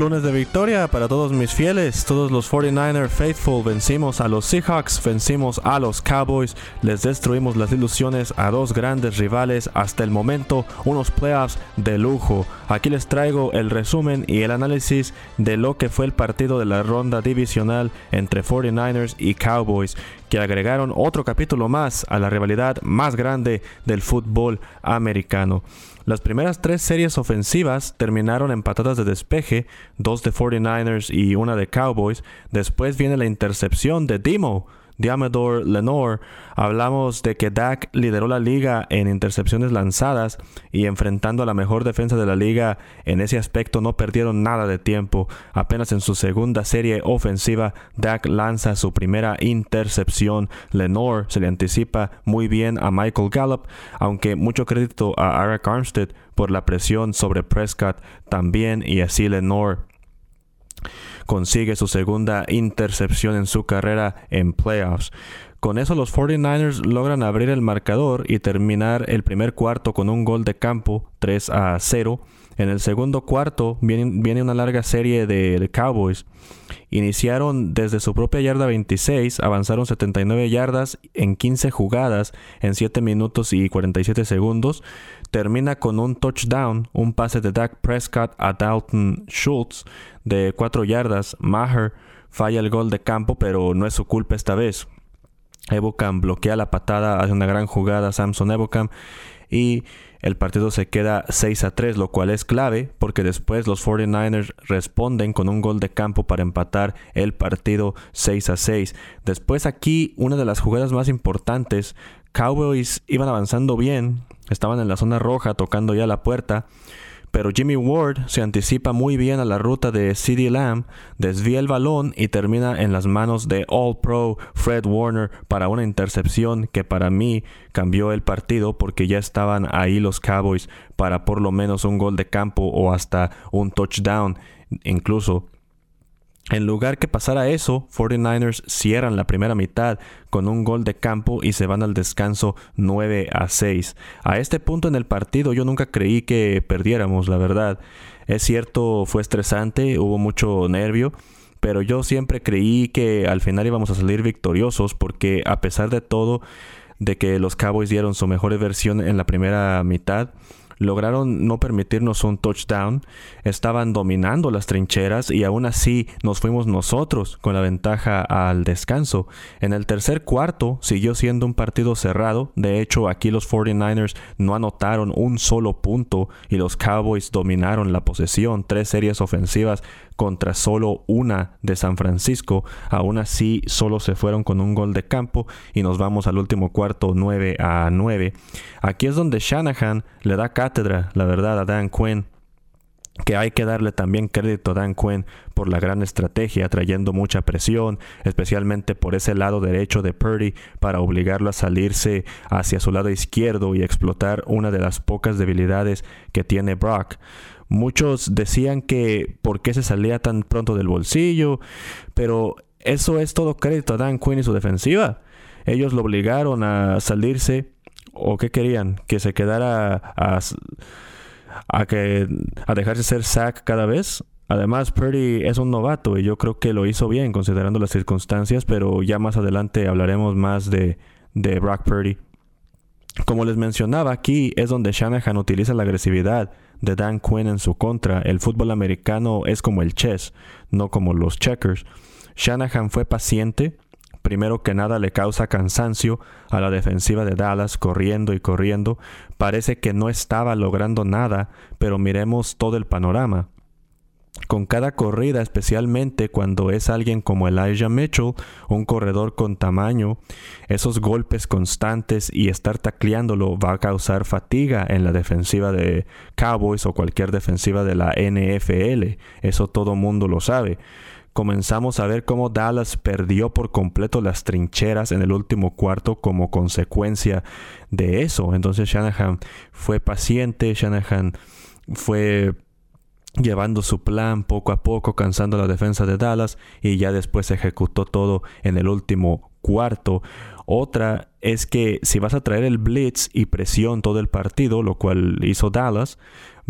Lunes de victoria para todos mis fieles, todos los 49er faithful. Vencimos a los Seahawks, vencimos a los Cowboys, les destruimos las ilusiones a dos grandes rivales hasta el momento, unos playoffs de lujo. Aquí les traigo el resumen y el análisis de lo que fue el partido de la ronda divisional entre 49ers y Cowboys que agregaron otro capítulo más a la rivalidad más grande del fútbol americano. Las primeras tres series ofensivas terminaron empatadas de despeje, dos de 49ers y una de Cowboys. Después viene la intercepción de Demo Diamador Lenore, hablamos de que Dak lideró la liga en intercepciones lanzadas y enfrentando a la mejor defensa de la liga en ese aspecto no perdieron nada de tiempo. Apenas en su segunda serie ofensiva, Dak lanza su primera intercepción. Lenore se le anticipa muy bien a Michael Gallup, aunque mucho crédito a Eric Armstead por la presión sobre Prescott también y así Lenore consigue su segunda intercepción en su carrera en playoffs. Con eso los 49ers logran abrir el marcador y terminar el primer cuarto con un gol de campo 3 a 0. En el segundo cuarto viene, una larga serie de, Cowboys. Iniciaron desde su propia yarda 26, avanzaron 79 yardas en 15 jugadas en 7 minutos y 47 segundos. Termina con un touchdown, un pase de Dak Prescott a Dalton Schultz de 4 yardas. Maher falla el gol de campo, pero no es su culpa esta vez. Evocam bloquea la patada, hace una gran jugada Samson Evocam y el partido se queda 6 a 3, lo cual es clave porque después los 49ers responden con un gol de campo para empatar el partido 6 a 6. Después aquí una de las jugadas más importantes, Cowboys iban avanzando bien, estaban en la zona roja tocando ya la puerta pero Jimmy Ward se anticipa muy bien a la ruta de CD Lamb, desvía el balón y termina en las manos de All Pro Fred Warner para una intercepción que para mí cambió el partido porque ya estaban ahí los Cowboys para por lo menos un gol de campo o hasta un touchdown incluso en lugar que pasara eso, 49ers cierran la primera mitad con un gol de campo y se van al descanso 9 a 6. A este punto en el partido yo nunca creí que perdiéramos, la verdad. Es cierto, fue estresante, hubo mucho nervio, pero yo siempre creí que al final íbamos a salir victoriosos porque a pesar de todo, de que los Cowboys dieron su mejor versión en la primera mitad, lograron no permitirnos un touchdown, estaban dominando las trincheras y aún así nos fuimos nosotros con la ventaja al descanso. En el tercer cuarto siguió siendo un partido cerrado, de hecho aquí los 49ers no anotaron un solo punto y los Cowboys dominaron la posesión, tres series ofensivas contra solo una de San Francisco. Aún así, solo se fueron con un gol de campo y nos vamos al último cuarto 9 a 9. Aquí es donde Shanahan le da cátedra, la verdad, a Dan Quinn que hay que darle también crédito a Dan Quinn por la gran estrategia, trayendo mucha presión, especialmente por ese lado derecho de Purdy, para obligarlo a salirse hacia su lado izquierdo y explotar una de las pocas debilidades que tiene Brock. Muchos decían que por qué se salía tan pronto del bolsillo, pero eso es todo crédito a Dan Quinn y su defensiva. Ellos lo obligaron a salirse o qué querían, que se quedara a, que a dejarse ser sack cada vez. Además, Purdy es un novato y yo creo que lo hizo bien considerando las circunstancias, pero ya más adelante hablaremos más de, de Brock Purdy. Como les mencionaba, aquí es donde Shanahan utiliza la agresividad de Dan Quinn en su contra. El fútbol americano es como el chess, no como los checkers. Shanahan fue paciente. Primero que nada le causa cansancio a la defensiva de Dallas corriendo y corriendo. Parece que no estaba logrando nada, pero miremos todo el panorama con cada corrida, especialmente cuando es alguien como Elijah Mitchell, un corredor con tamaño, esos golpes constantes y estar tacleándolo va a causar fatiga en la defensiva de Cowboys o cualquier defensiva de la NFL. Eso todo mundo lo sabe. Comenzamos a ver cómo Dallas perdió por completo las trincheras en el último cuarto como consecuencia de eso. Entonces Shanahan fue paciente, Shanahan fue llevando su plan poco a poco, cansando la defensa de Dallas y ya después ejecutó todo en el último cuarto. Otra es que si vas a traer el blitz y presión todo el partido, lo cual hizo Dallas,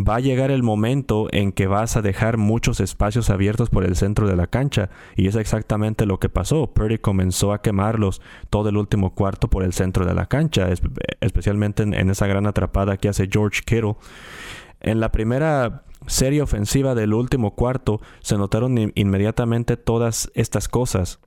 va a llegar el momento en que vas a dejar muchos espacios abiertos por el centro de la cancha. Y es exactamente lo que pasó. Purdy comenzó a quemarlos todo el último cuarto por el centro de la cancha, especialmente en, esa gran atrapada que hace George Kittle. En la primera serie ofensiva del último cuarto se notaron inmediatamente todas estas cosas.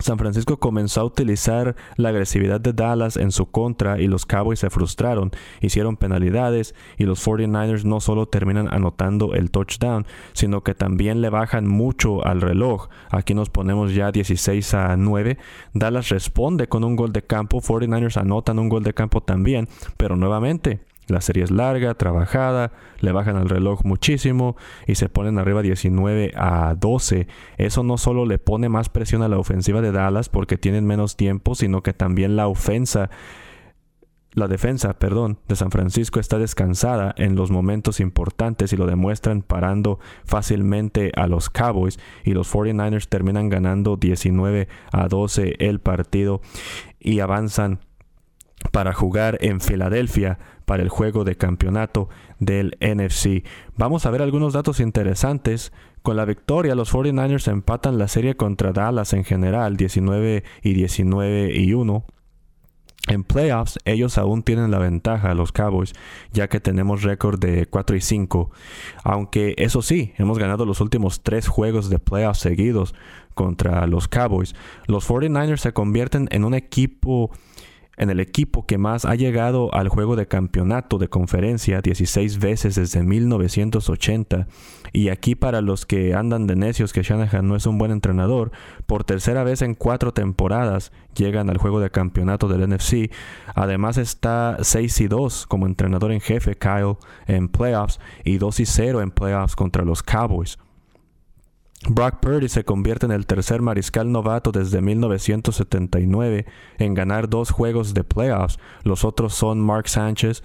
San Francisco comenzó a utilizar la agresividad de Dallas en su contra y los Cowboys se frustraron, hicieron penalidades y los 49ers no solo terminan anotando el touchdown, sino que también le bajan mucho al reloj. Aquí nos ponemos ya 16 a 9. Dallas responde con un gol de campo, 49ers anotan un gol de campo también, pero nuevamente la serie es larga, trabajada, le bajan al reloj muchísimo y se ponen arriba 19 a 12. Eso no solo le pone más presión a la ofensiva de Dallas porque tienen menos tiempo, sino que también la ofensa, la defensa, perdón, de San Francisco está descansada en los momentos importantes y lo demuestran parando fácilmente a los Cowboys y los 49ers terminan ganando 19 a 12 el partido y avanzan para jugar en Filadelfia para el juego de campeonato del NFC. Vamos a ver algunos datos interesantes. Con la victoria, los 49ers empatan la serie contra Dallas en general, 19 y 19 y 1. En playoffs, ellos aún tienen la ventaja, los Cowboys, ya que tenemos récord de 4 y 5. Aunque eso sí, hemos ganado los últimos tres juegos de playoffs seguidos contra los Cowboys. Los 49ers se convierten en un equipo en el equipo que más ha llegado al juego de campeonato de conferencia 16 veces desde 1980. Y aquí para los que andan de necios que Shanahan no es un buen entrenador, por tercera vez en cuatro temporadas llegan al juego de campeonato del NFC. Además está 6 y 2 como entrenador en jefe Kyle en playoffs y 2 y 0 en playoffs contra los Cowboys. Brock Purdy se convierte en el tercer mariscal novato desde 1979 en ganar dos juegos de playoffs. Los otros son Mark Sánchez,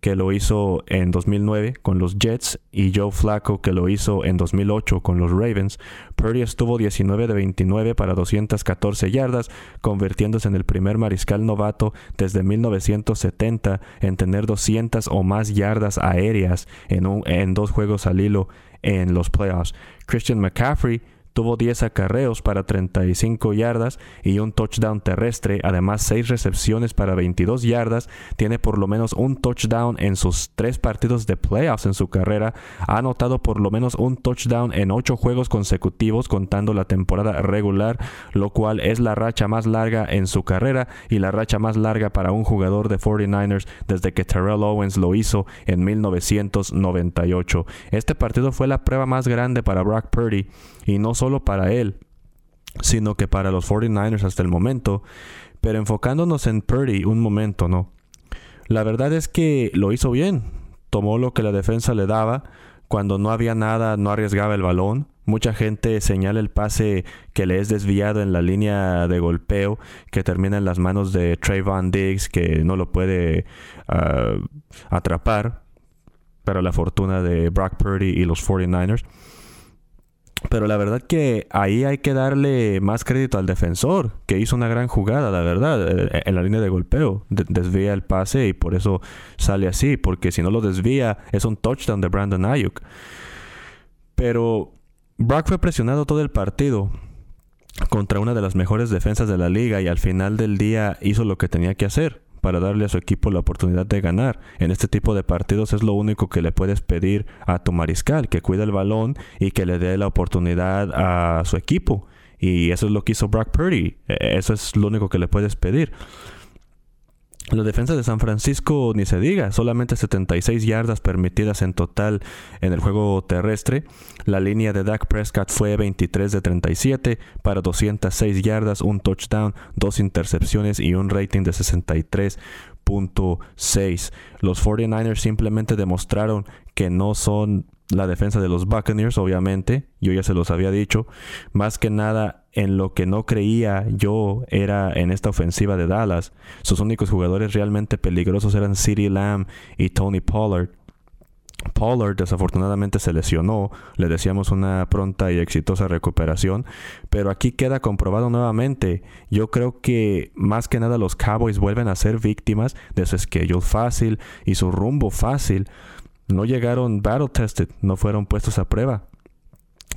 que lo hizo en 2009 con los Jets, y Joe Flacco, que lo hizo en 2008 con los Ravens. Purdy estuvo 19 de 29 para 214 yardas, convirtiéndose en el primer mariscal novato desde 1970 en tener 200 o más yardas aéreas en, en dos juegos al hilo en los playoffs. Christian McCaffrey tuvo 10 acarreos para 35 yardas y un touchdown terrestre, además 6 recepciones para 22 yardas, tiene por lo menos un touchdown en sus 3 partidos de playoffs en su carrera, ha anotado por lo menos un touchdown en 8 juegos consecutivos contando la temporada regular, lo cual es la racha más larga en su carrera y la racha más larga para un jugador de 49ers desde que Terrell Owens lo hizo en 1998. Este partido fue la prueba más grande para Brock Purdy y no solo para él, sino que para los 49ers hasta el momento. Pero enfocándonos en Purdy un momento, ¿no? La verdad es que lo hizo bien. Tomó lo que la defensa le daba. Cuando no había nada, no arriesgaba el balón. Mucha gente señala el pase que le es desviado en la línea de golpeo que termina en las manos de Trayvon Diggs que no lo puede ah, atrapar. Para la fortuna de Brock Purdy y los 49ers. Pero la verdad que ahí hay que darle más crédito al defensor, que hizo una gran jugada, la verdad, eh, en la línea de golpeo. desvía el pase y por eso sale así, porque si no lo desvía es un touchdown de Brandon Ayuk. Pero Brock fue presionado todo el partido contra una de las mejores defensas de la liga y al final del día hizo lo que tenía que hacer para darle a su equipo la oportunidad de ganar. En este tipo de partidos es lo único que le puedes pedir a tu mariscal, que cuide el balón y que le dé la oportunidad a su equipo. Y eso es lo que hizo Brock Purdy. E, eso es lo único que le puedes pedir. La defensa de San Francisco ni se diga, solamente 76 yardas permitidas en total en el juego terrestre. La línea de Dak Prescott fue 23 de 37 para 206 yardas, un touchdown, dos intercepciones y un rating de 63.6. Los 49ers simplemente demostraron que no son la defensa de los Buccaneers, obviamente, yo ya se los había dicho, más que nada en lo que no creía yo era en esta ofensiva de Dallas. Sus únicos jugadores realmente peligrosos eran CeeDee Lamb y Tony Pollard. Pollard desafortunadamente se lesionó, le deseamos una pronta y exitosa recuperación, pero aquí queda comprobado nuevamente. Yo creo que más que nada los Cowboys vuelven a ser víctimas de su schedule fácil y su rumbo fácil no llegaron battle tested, no fueron puestos a prueba.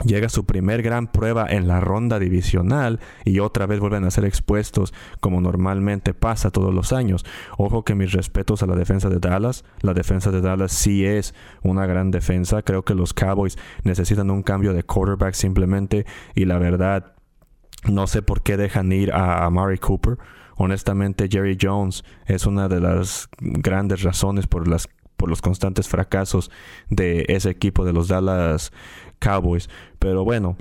Llega su primer gran prueba en la ronda divisional y otra vez vuelven a ser expuestos como normalmente pasa todos los años. Ojo que mis respetos a la defensa de Dallas. La defensa de Dallas sí es una gran defensa. Creo que los Cowboys necesitan un cambio de quarterback simplemente y la verdad no sé por qué dejan ir a Amari Cooper. Honestamente, Jerry Jones es una de las grandes razones por las por los constantes fracasos de ese equipo de los Dallas Cowboys. Pero bueno,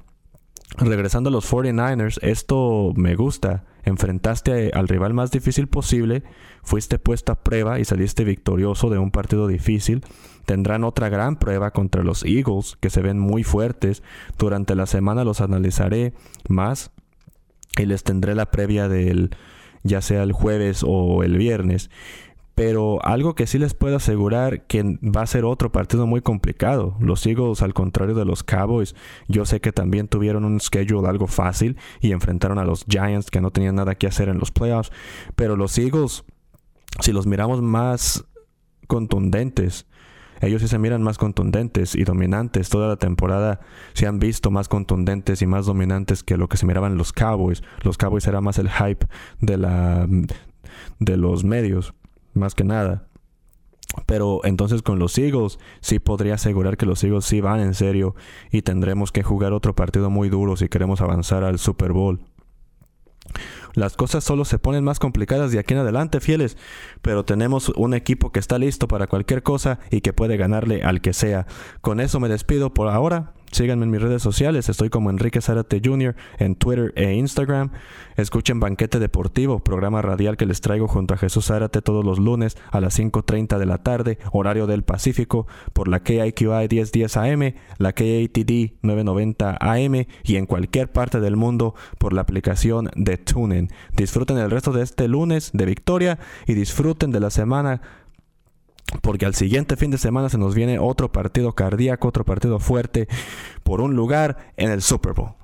regresando a los 49ers, esto me gusta. Enfrentaste al rival más difícil posible, fuiste puesto a prueba y saliste victorioso de un partido difícil. Tendrán otra gran prueba contra los Eagles, que se ven muy fuertes. Durante la semana los analizaré más y les tendré la previa del ya sea el jueves o el viernes. Pero algo que sí les puedo asegurar que va a ser otro partido muy complicado. Los Eagles, al contrario de los Cowboys, yo sé que también tuvieron un schedule algo fácil y enfrentaron a los Giants que no tenían nada que hacer en los playoffs. Pero los Eagles, si los miramos más contundentes, ellos sí se miran más contundentes y dominantes. Toda la temporada se han visto más contundentes y más dominantes que lo que se miraban los Cowboys. Los Cowboys era más el hype de la de los medios más que nada. Pero entonces con los Eagles sí podría asegurar que los Eagles sí van en serio y tendremos que jugar otro partido muy duro si queremos avanzar al Super Bowl. Las cosas solo se ponen más complicadas de aquí en adelante, fieles, pero tenemos un equipo que está listo para cualquier cosa y que puede ganarle al que sea. Con eso me despido por ahora. Síganme en mis redes sociales, estoy como Enrique Zárate Jr. en Twitter e Instagram. Escuchen Banquete Deportivo, programa radial que les traigo junto a Jesús Zárate todos los lunes a las 5.30 de la tarde, horario del Pacífico, por la KIQI 1010 AM, la KATD 990 AM y en cualquier parte del mundo por la aplicación de TuneIn. Disfruten el resto de este lunes de victoria y disfruten de la semana porque al siguiente fin de semana se nos viene otro partido cardíaco, otro partido fuerte por un lugar en el Super Bowl.